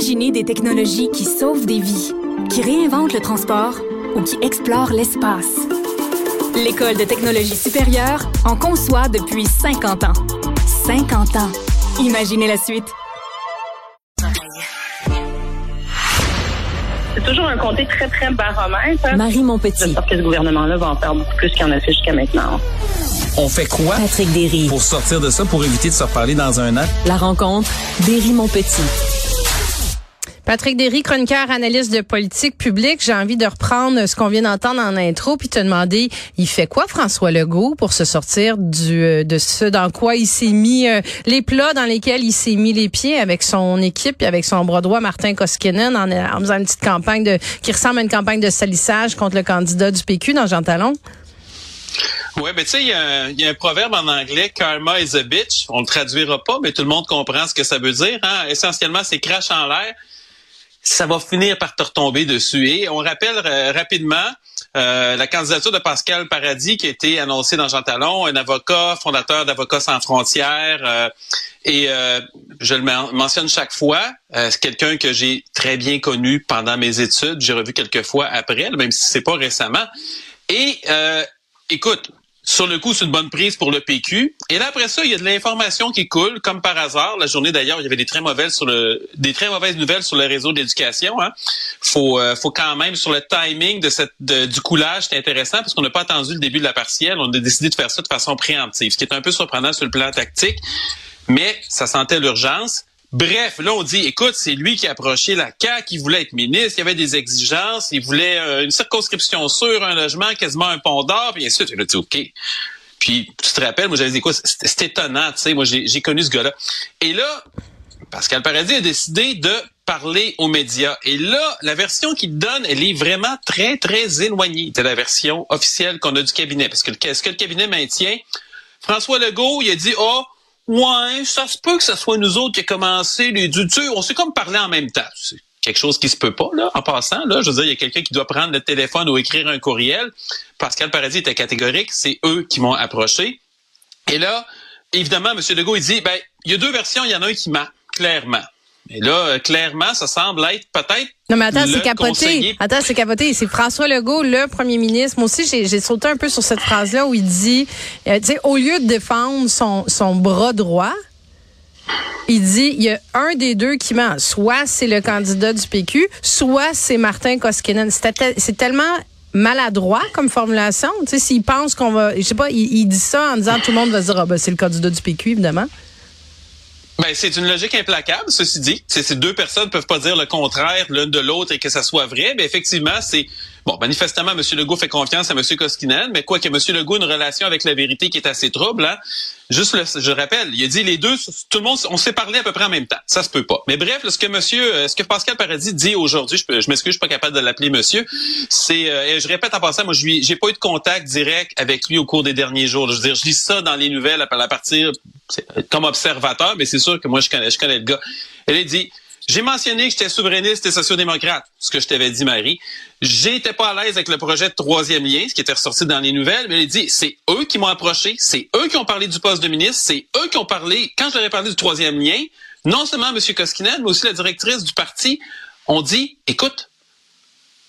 Imaginez des technologies qui sauvent des vies, qui réinventent le transport ou qui explorent l'espace. L'École de technologie supérieure en conçoit depuis 50 ans. 50 ans. Imaginez la suite. C'est toujours un comté très, très baromètre. hein. Marie Montpetit. J'espère que ce gouvernement-là va en faire beaucoup plus qu'il en a fait jusqu'à maintenant. On fait quoi? Patrick Derry. pour sortir de ça, pour éviter de se reparler dans un an? La rencontre. Derry Montpetit. Patrick Derry, chroniqueur, analyste de politique publique. J'ai envie de reprendre ce qu'on vient d'entendre en intro puis te demander, il fait quoi François Legault pour se sortir du euh, de ce dans quoi il s'est mis euh, les plats dans lesquels il s'est mis les pieds avec son équipe et avec son bras droit Martin Koskinen en, en faisant une petite campagne de qui ressemble à une campagne de salissage contre le candidat du PQ dans Jean Talon? Oui, mais tu sais, il y, a un- il y a un proverbe en anglais, karma is a bitch. On le traduira pas, mais tout le monde comprend ce que ça veut dire. Hein? Essentiellement, c'est crash en l'air. Ça va finir par te retomber dessus. Et on rappelle euh, rapidement euh, la candidature de Pascal Paradis qui a été annoncée dans Jean Talon, un avocat, fondateur d'Avocats sans frontières. euh, et euh, je le men- mentionne chaque fois, euh, c'est quelqu'un que j'ai très bien connu pendant mes études. J'ai revu quelques fois après, même si c'est pas récemment. Et écoute, sur le coup, c'est une bonne prise pour le PQ. Et là, après ça, il y a de l'information qui coule, comme par hasard. La journée d'ailleurs, il y avait des très mauvaises nouvelles sur le réseau d'éducation. Hein. Faut, euh, faut quand même sur le timing de- du coulage, c'est intéressant parce qu'on n'a pas attendu le début de la partielle. On a décidé de faire ça de façon préemptive, ce qui est un peu surprenant sur le plan tactique, mais ça sentait l'urgence. Bref, là, on dit, écoute, c'est lui qui a approché la CAQ, il voulait être ministre, il avait des exigences, il voulait euh, une circonscription sûre, un logement, quasiment un pont d'or, puis ensuite, il a dit, OK. Puis, tu te rappelles, moi, j'avais dit, quoi, c'est étonnant, tu sais, moi, j'ai connu ce gars-là. Et là, Pascal Paradis a décidé de parler aux médias. Et là, la version qu'il donne, elle est vraiment très, très éloignée de la version officielle qu'on a du cabinet. Parce que ce que le cabinet maintient, François Legault, il a dit, oh, ouais, ça se peut que ce soit nous autres qui a commencé les du tu sais, on s'est comme parlé en même temps. C'est quelque chose qui se peut pas, là, en passant, là. Je veux dire, il y a quelqu'un qui doit prendre le téléphone ou écrire un courriel. Pascal Paradis était catégorique, c'est eux qui m'ont approché. Et là, évidemment, M. Legault, il dit, ben, il y a deux versions, il y en a un qui ment, clairement. Et là, euh, clairement, ça semble être peut-être Non, mais attends, c'est capoté. conseiller Attends, c'est capoté. C'est François Legault, le premier ministre. Moi aussi, j'ai sauté un peu sur cette phrase-là où il dit, euh, tu sais, au lieu de défendre son, son bras droit, il dit, il y a un des deux qui ment. Soit c'est le candidat du PQ, soit c'est Martin Koskinen. C'est tel- C'est tellement maladroit comme formulation. Tu sais, s'il pense qu'on va, je sais pas, il, il dit ça en disant tout le monde va se dire, ah ben, c'est le candidat du PQ, évidemment. Ben, c'est une logique implacable, ceci dit. Ces deux personnes peuvent pas dire le contraire l'une de l'autre et que ça soit vrai. Mais effectivement, c'est bon. Manifestement, M. Legault fait confiance à M. Koskinen, mais quoi que M. Legault a une relation avec la vérité qui est assez trouble. Hein? Juste, le, je rappelle, il a dit les deux, tout le monde, on s'est parlé à peu près en même temps. Ça se peut pas. Mais bref, ce que Monsieur, euh, ce que Pascal Paradis dit aujourd'hui, je, m'excuse, je suis pas capable de l'appeler Monsieur. C'est, euh, et je répète en passant, moi, je j'ai pas eu de contact direct avec lui au cours des derniers jours. Je veux dire, je lis ça dans les nouvelles à partir comme observateur, mais c'est sûr que moi, je connais, je connais le gars. Elle a dit, j'ai mentionné que j'étais souverainiste et sociodémocrate, ce que je t'avais dit, Marie. J'étais pas à l'aise avec le projet de troisième lien, ce qui était ressorti dans les nouvelles, mais elle a dit, c'est eux qui m'ont approché, c'est eux qui ont parlé du poste de ministre, c'est eux qui ont parlé, quand ai parlé du troisième lien, non seulement M. Koskinen, mais aussi la directrice du parti, ont dit, écoute,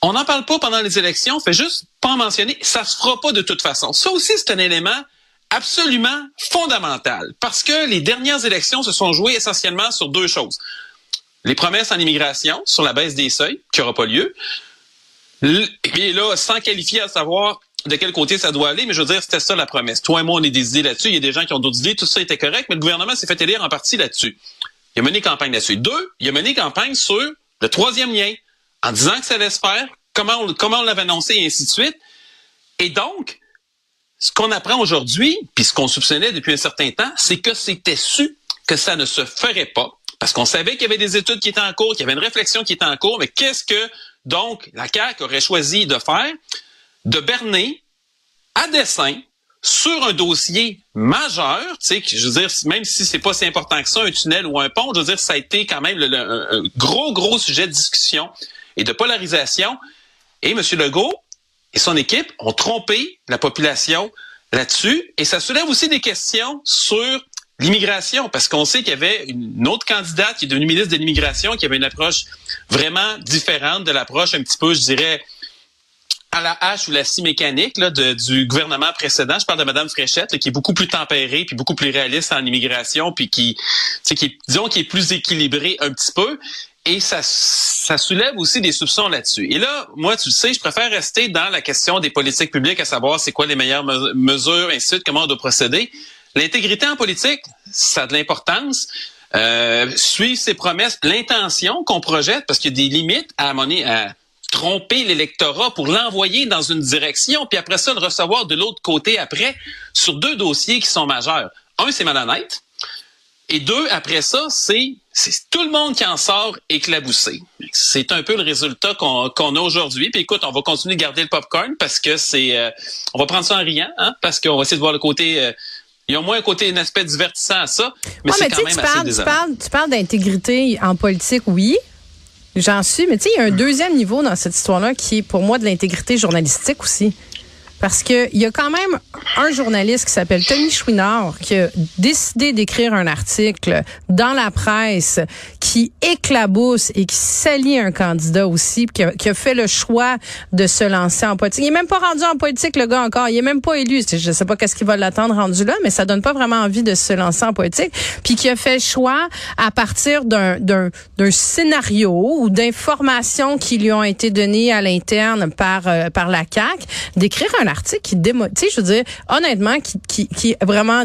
on n'en parle pas pendant les élections, fait juste pas en mentionner, ça se fera pas de toute façon. Ça aussi, c'est un élément absolument fondamental, parce que les dernières élections se sont jouées essentiellement sur deux choses. Les promesses en immigration sur la baisse des seuils, qui n'aura pas lieu, et là, sans qualifier à savoir de quel côté ça doit aller, mais je veux dire, c'était ça la promesse. Toi et moi, on est des idées là-dessus, il y a des gens qui ont d'autres idées, tout ça était correct, mais le gouvernement s'est fait élire en partie là-dessus. Il a mené campagne là-dessus. Deux, il a mené campagne sur le troisième lien, en disant que ça allait se faire, comment on l'avait annoncé, et ainsi de suite. Et donc, ce qu'on apprend aujourd'hui, puis ce qu'on soupçonnait depuis un certain temps, c'est que c'était su que ça ne se ferait pas. Parce qu'on savait qu'il y avait des études qui étaient en cours, qu'il y avait une réflexion qui était en cours, mais qu'est-ce que, donc, la CAQ aurait choisi de faire? De berner à dessein sur un dossier majeur, tu sais, je veux dire, même si c'est pas si important que ça, un tunnel ou un pont, je veux dire, ça a été quand même un gros, gros sujet de discussion et de polarisation. Et M. Legault et son équipe ont trompé la population là-dessus. Et ça soulève aussi des questions sur l'immigration, parce qu'on sait qu'il y avait une autre candidate qui est devenue ministre de l'immigration, qui avait une approche vraiment différente de l'approche un petit peu, je dirais, à la hache ou la scie mécanique là, du gouvernement précédent. Je parle de Mme Fréchette, qui est beaucoup plus tempérée, puis beaucoup plus réaliste en immigration, puis qui, qui est, disons, qui est plus équilibré un petit peu. Et ça, soulève aussi des soupçons là-dessus. Et là, moi, tu le sais, je préfère rester dans la question des politiques publiques, à savoir c'est quoi les meilleures mesures, ainsi de suite, comment on doit procéder. L'intégrité en politique, ça a de l'importance. Euh, suivre ses promesses, l'intention qu'on projette, parce qu'il y a des limites à, à tromper l'électorat pour l'envoyer dans une direction, puis après ça, le recevoir de l'autre côté après, sur deux dossiers qui sont majeurs. Un, c'est malhonnête. Et deux, après ça, c'est tout le monde qui en sort éclaboussé. C'est un peu le résultat qu'on a aujourd'hui. Puis écoute, on va continuer de garder le popcorn parce que c'est, euh, on va prendre ça en riant, hein, parce qu'on va essayer de voir le côté. Euh, il y a au moins un côté, un aspect divertissant à ça, mais c'est quand même tu assez parles, tu parles, tu parles d'intégrité en politique, oui. J'en suis, mais tu sais, il y a un deuxième niveau dans cette histoire-là qui est pour moi de l'intégrité journalistique aussi. Parce qu'il y a quand même un journaliste qui s'appelle Tony Chouinard qui a décidé d'écrire un article dans la presse qui éclabousse et qui salit un candidat aussi, qui a, qui a, fait le choix de se lancer en politique. Il est même pas rendu en politique, le gars, encore. Il est même pas élu. Je sais pas qu'est-ce qui va l'attendre rendu là, mais ça donne pas vraiment envie de se lancer en politique. Puis qui a fait le choix à partir d'un, d'un, d'un scénario ou d'informations qui lui ont été données à l'interne par, euh, par la CAQ, d'écrire un article qui démo... Tu sais, je veux dire, honnêtement, qui, qui, qui vraiment...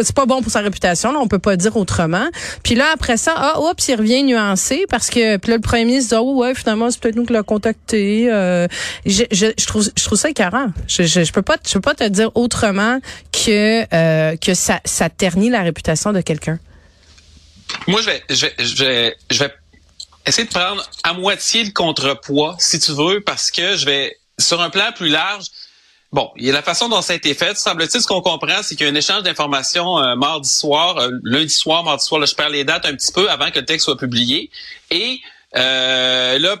C'est pas bon pour sa réputation, là, on peut pas dire autrement. Puis là, après ça, ah, oups, il revient nuancé parce que... Puis là, le premier ministre dit, oh, ouais, finalement, c'est peut-être nous qui l'a contacté. Euh, je, je, je, trouve, je trouve ça écœurant. Je, je, je, peux pas, je peux pas te dire autrement que, euh, que ça, ça ternit la réputation de quelqu'un. Moi, je vais, je vais, je vais, je vais essayer de prendre à moitié le contrepoids, si tu veux, parce que je vais, sur un plan plus large, Bon, a la façon dont ça a été fait. Semble-t-il, ce qu'on comprend, c'est qu'il y a un échange d'informations euh, mardi soir, euh, lundi soir, mardi soir. Là, je perds les dates un petit peu avant que le texte soit publié. Et euh, là,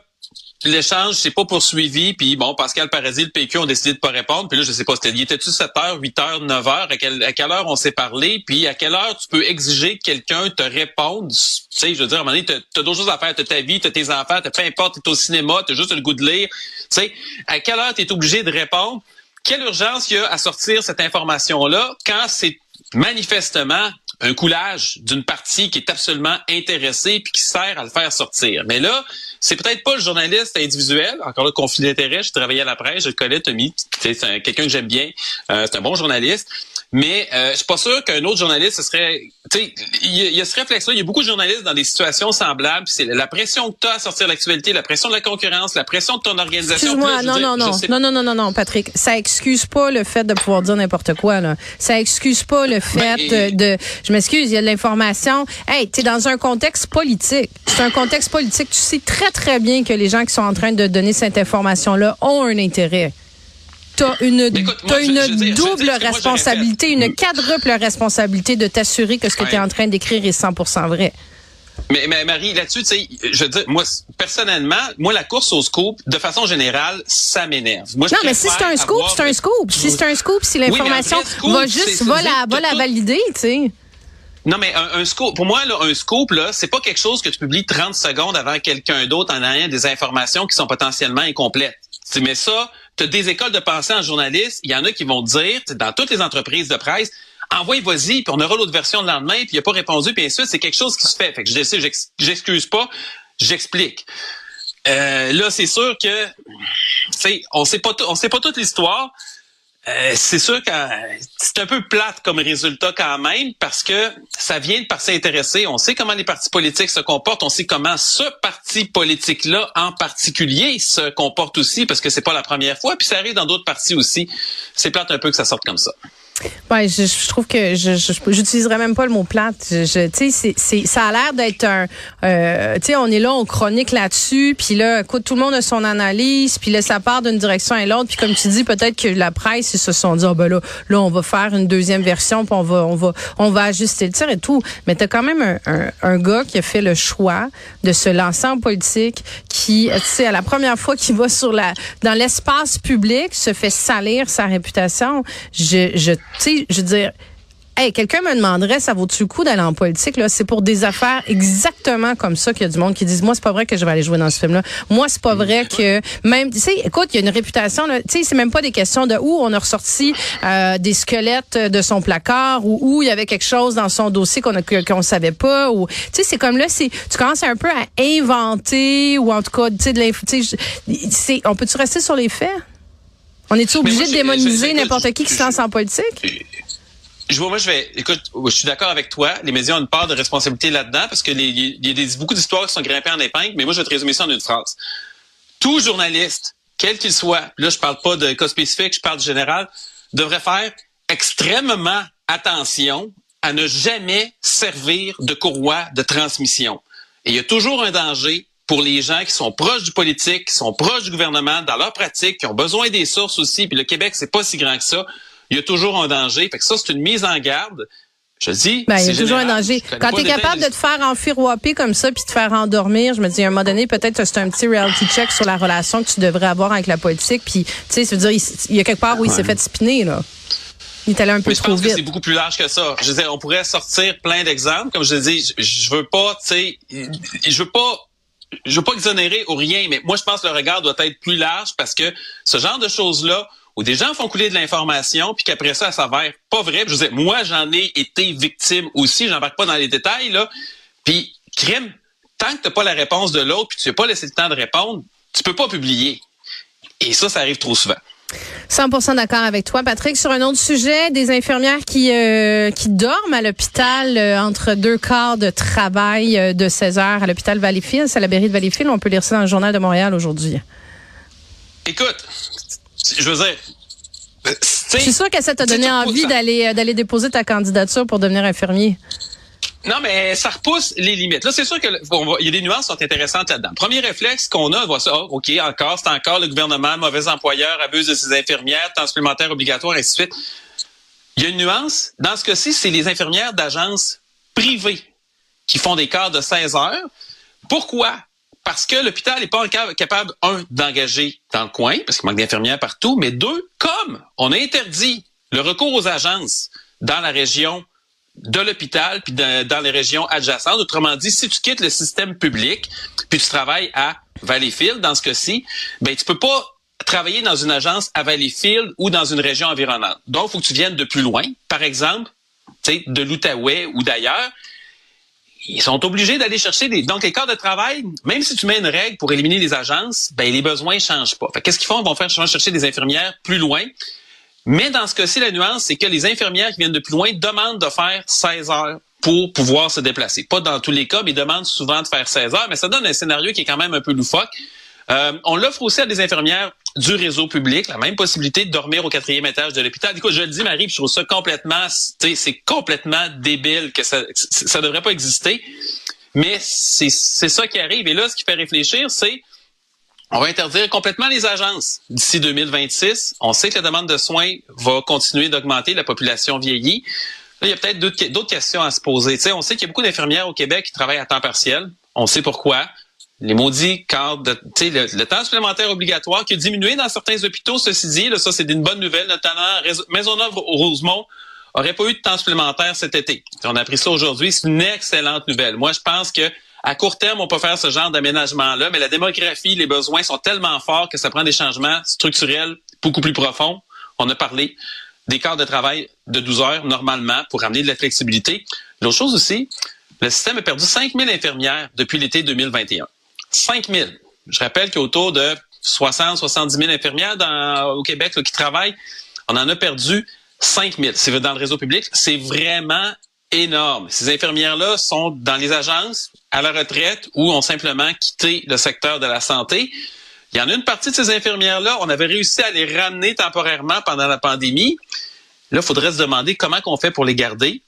l'échange s'est pas poursuivi. Puis bon, Pascal Paradis, le PQ ont décidé de pas répondre. Puis là, je sais pas, c'était, il était-tu 7 h 8 h 9 h à, quelle, à quelle heure on s'est parlé? Puis à quelle heure tu peux exiger que quelqu'un te réponde? Tu sais, je veux dire, à un moment donné, t'as, as d'autres choses à faire. T'as ta vie, t'as tes enfants, t'as peu importe, t'es au cinéma, t'as juste le goût de lire. Tu sais, à quelle heure t'es obligé de répondre? Quelle urgence il y a à sortir cette information-là quand c'est manifestement un coulage d'une partie qui est absolument intéressée puis qui sert à le faire sortir. Mais là, c'est peut-être pas le journaliste individuel. Encore le conflit d'intérêt, je travaillais à la presse, je le connais, Tommy. C'est quelqu'un que j'aime bien. Euh, c'est un bon journaliste. Mais euh, je suis pas sûr qu'un autre journaliste, ce serait... Tu sais, il y, a ce réflexe-là. Il y a beaucoup de journalistes dans des situations semblables. C'est la pression que tu as à sortir l'actualité, la pression de la concurrence, la pression de ton organisation. Excuse-moi, non, non, non, non, non, non, non, non, Patrick. Ça excuse pas le fait de pouvoir dire n'importe quoi. Là. Ça excuse pas le fait ben, de, Je m'excuse, il y a de l'information. Hey, tu es dans un contexte politique. C'est un contexte politique. Tu sais très, très bien que les gens qui sont en train de donner cette information-là ont un intérêt tu as une, une double responsabilité, une quadruple responsabilité de t'assurer que ce que tu es en train d'écrire est 100% vrai. Mais, mais, Marie, là-dessus, tu sais, je veux dire, moi, personnellement, moi, la course au scoop, de façon générale, ça m'énerve. non, mais si c'est un scoop, c'est un scoop. Si c'est un scoop, si l'information va juste, va la, va la valider, tu sais. Non, mais un, un, scoop, pour moi, là, un scoop, là, c'est pas quelque chose que tu publies 30 secondes avant quelqu'un d'autre en ayant des informations qui sont potentiellement incomplètes. Mais ça, tu as des écoles de pensée en journaliste, il y en a qui vont dire, dans toutes les entreprises de presse, envoie vas-y, puis on aura l'autre version le lendemain, puis il n'a pas répondu, puis ainsi c'est quelque chose qui se fait. Fait que je j'excuse pas, j'explique. Euh, là, c'est sûr que, on sait pas, on sait pas toute l'histoire. Euh, c'est sûr que c'est un peu plate comme résultat quand même parce que ça vient de par s'intéresser. On sait comment les partis politiques se comportent. On sait comment ce parti politique-là en particulier se comporte aussi parce que c'est pas la première fois. Puis ça arrive dans d'autres partis aussi. C'est plate un peu que ça sorte comme ça. Ouais, je, je, trouve que je j'utiliserais même pas le mot plate. Je, tu sais, c'est ça a l'air d'être un, euh, tu sais, on est là, on chronique là-dessus, puis là, écoute, tout le monde a son analyse, puis là, ça part d'une direction à l'autre, puis comme tu dis, peut-être que la presse ils se sont dit, oh, ben là, là, on va faire une deuxième version, puis on va, on va, on va ajuster le tir et tout. Mais t'as quand même un, un, un, gars qui a fait le choix de se lancer en politique, qui, tu sais, à la première fois qu'il va sur la, dans l'espace public, se fait salir sa réputation. Je, je tu sais, je veux dire, hey, quelqu'un me demanderait, ça vaut-tu le coup d'aller en politique? Là? C'est pour des affaires exactement comme ça qu'il y a du monde qui disent, moi, c'est pas vrai que je vais aller jouer dans ce film-là. Moi, c'est pas vrai que même, tu sais, écoute, il y a une réputation, tu sais, c'est même pas des questions de où on a ressorti euh, des squelettes de son placard ou où il y avait quelque chose dans son dossier qu'on qu'on savait pas ou, tu sais, c'est comme là, c'est, tu commences un peu à inventer ou en tout cas, tu sais, de l'info, on peut-tu rester sur les faits? On est-tu obligé de démoniser n'importe qui qui se lance en politique? Je vois, moi, je vais, écoute, je suis d'accord avec toi. Les médias ont une part de responsabilité là-dedans parce que il y a des, beaucoup d'histoires qui sont grimpées en épingle, mais moi, je vais te résumer ça en une phrase. Tout journaliste, quel qu'il soit, là, je parle pas de cas spécifique, je parle général, devrait faire extrêmement attention à ne jamais servir de courroie de transmission. Et il y a toujours un danger pour les gens qui sont proches du politique, qui sont proches du gouvernement, dans leur pratique, qui ont besoin des sources aussi. Puis le Québec, c'est pas si grand que ça il y a toujours un danger. Fait que ça, c'est une mise en garde. Je dis, ben, il y a toujours un danger. Quand tu es capable de te faire enfiroiper comme ça puis te faire endormir, je me dis à un moment donné peut-être que c'est un petit reality check sur la relation que tu devrais avoir avec la politique puis tu sais, ça veut dire il, y a quelque part où il s'est fait spinner là. Il est allé un peu Mais je pense que c'est beaucoup plus large que ça. Je veux on pourrait sortir plein d'exemples comme je dis, je, je veux pas, tu sais, je veux pas je veux pas exonérer ou rien, mais moi je pense que le regard doit être plus large parce que ce genre de choses là où des gens font couler de l'information, puis qu'après ça, ça s'avère pas vrai. je vous moi, j'en ai été victime aussi, j'embarque pas dans les détails, là. Puis, crime, tant que t'as pas la réponse de l'autre, puis tu n'as pas laissé le temps de répondre, tu peux pas publier. Et ça, ça arrive trop souvent. 100% d'accord avec toi, Patrick. Sur un autre sujet, des infirmières qui euh, qui dorment à l'hôpital euh, entre deux quarts de travail euh, de 16 heures à l'hôpital Valleyfield, c'est la mairie de Valleyfield. On peut lire ça dans le journal de Montréal aujourd'hui. Écoute, je veux dire, je suis sûr que ça t'a donné envie d'aller d'aller déposer ta candidature pour devenir infirmier. Non, mais ça repousse les limites. Là, c'est sûr que il y a des nuances qui sont intéressantes là-dedans. Premier réflexe qu'on a, on voit ça, oh, OK, encore, c'est encore le gouvernement, mauvais employeur, abuse de ses infirmières, temps supplémentaire obligatoire, ainsi de suite. Il y a une nuance. Dans ce cas-ci, c'est les infirmières d'agences privées qui font des quarts de 16 heures. Pourquoi? parce que l'hôpital n'est pas capable, un, d'engager dans le coin, parce qu'il manque d'infirmières partout, mais deux, comme on a interdit le recours aux agences dans la région de l'hôpital puis dans les régions adjacentes. Autrement dit, si tu quittes le système public puis tu travailles à Valleyfield, dans ce cas-ci, ben tu peux pas travailler dans une agence à Valleyfield ou dans une région environnante. Donc, il faut que tu viennes de plus loin, par exemple, de l'Outaouais ou d'ailleurs, ils sont obligés d'aller chercher des. Donc, les corps de travail, même si tu mets une règle pour éliminer les agences, ben les besoins changent pas. Qu'est-ce qu'ils font? Ils vont faire chercher des infirmières plus loin. Mais dans ce cas-ci, la nuance, c'est que les infirmières qui viennent de plus loin demandent de faire 16 heures pour pouvoir se déplacer. Pas dans tous les cas, mais ils demandent souvent de faire 16 heures, mais ça donne un scénario qui est quand même un peu loufoque. Euh, on l'offre aussi à des infirmières du réseau public, la même possibilité de dormir au quatrième étage de l'hôpital. Écoute, je le dis, Marie, je trouve ça complètement, c'est complètement débile que ça, ça devrait pas exister. Mais c'est ça qui arrive. Et là, ce qui fait réfléchir, c'est on va interdire complètement les agences d'ici 2026. On sait que la demande de soins va continuer d'augmenter, la population vieillit. Là, il y a peut-être d'autres questions à se poser. on sait qu'il y a beaucoup d'infirmières au Québec qui travaillent à temps partiel. On sait pourquoi les maudits cadres, de, le, le temps supplémentaire obligatoire qui a diminué dans certains hôpitaux, ceci dit, là, ça c'est une bonne nouvelle, notamment Maisonneuve-Rosemont aurait pas eu de temps supplémentaire cet été. On a appris ça aujourd'hui, c'est une excellente nouvelle. Moi, je pense que à court terme, on peut faire ce genre d'aménagement-là, mais la démographie, les besoins sont tellement forts que ça prend des changements structurels beaucoup plus profonds. On a parlé des quarts de travail de 12 heures normalement pour amener de la flexibilité. L'autre chose aussi, le système a perdu 5000 infirmières depuis l'été 2021. 5 000. Je rappelle qu'il y a autour de 60, 70 000 infirmières au Québec qui travaillent. On en a perdu 5 000. C'est dans le réseau public. C'est vraiment énorme. Ces infirmières-là sont dans les agences, à la retraite ou ont simplement quitté le secteur de la santé. Il y en a une partie de ces infirmières-là, on avait réussi à les ramener temporairement pendant la pandémie. Là, il faudrait se demander comment on fait pour les garder.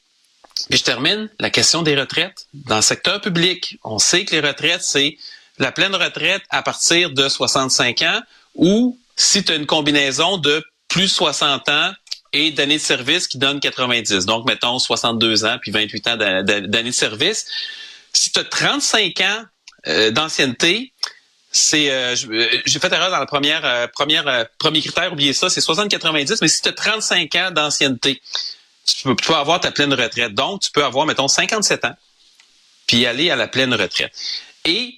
Et je termine la question des retraites. Dans le secteur public, on sait que les retraites, c'est la pleine retraite à partir de 65 ans ou si tu as une combinaison de plus 60 ans et d'années de service qui donne 90. Donc, mettons 62 ans puis 28 ans d'années de service. Si tu as 35 ans euh, d'ancienneté, c'est euh, euh, j'ai fait erreur dans la première première premier critère, oubliez ça, c'est 60 90, mais si tu as 35 ans d'ancienneté, tu peux, tu peux avoir ta pleine retraite. Donc, tu peux avoir, mettons, 57 ans, puis aller à la pleine retraite. Et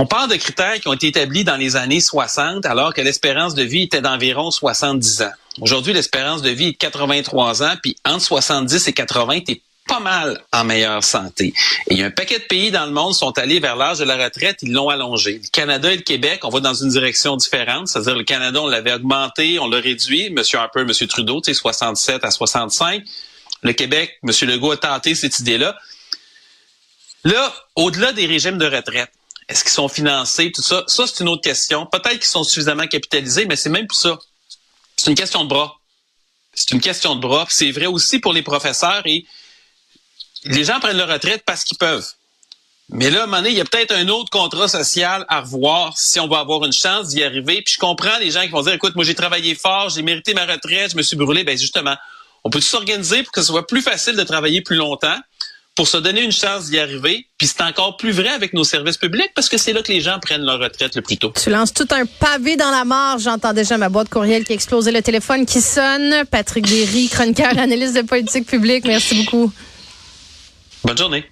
on parle de critères qui ont été établis dans les années 60, alors que l'espérance de vie était d'environ 70 ans. Aujourd'hui, l'espérance de vie est de 83 ans, puis entre 70 et 80, t'es pas mal en meilleure santé. Et il y a un paquet de pays dans le monde qui sont allés vers l'âge de la retraite, ils l'ont allongé. Le Canada et le Québec, on va dans une direction différente, c'est-à-dire le Canada, on l'avait augmenté, on l'a réduit, Monsieur Harper, Monsieur Trudeau, tu sais, 67 à 65. Le Québec, Monsieur Legault a tenté cette idée-là. Là, au-delà des régimes de retraite, est-ce qu'ils sont financés, tout ça? Ça, c'est une autre question. Peut-être qu'ils sont suffisamment capitalisés, mais c'est même plus ça. C'est une question de bras. C'est une question de bras. C'est vrai aussi pour les professeurs et les gens prennent leur retraite parce qu'ils peuvent. Mais là, à un moment donné, il y a peut-être un autre contrat social à revoir si on va avoir une chance d'y arriver. Puis je comprends les gens qui vont dire, écoute, moi j'ai travaillé fort, j'ai mérité ma retraite, je me suis brûlé. Ben justement, on peut s'organiser pour que ce soit plus facile de travailler plus longtemps pour se donner une chance d'y arriver. Puis c'est encore plus vrai avec nos services publics parce que c'est là que les gens prennent leur retraite le plus tôt. Tu lances tout un pavé dans la mare. J'entends déjà ma boîte courriel qui explosait, le téléphone qui sonne. Patrick Derry, chroniqueur, analyste de politique publique. Merci beaucoup. Bonne journée.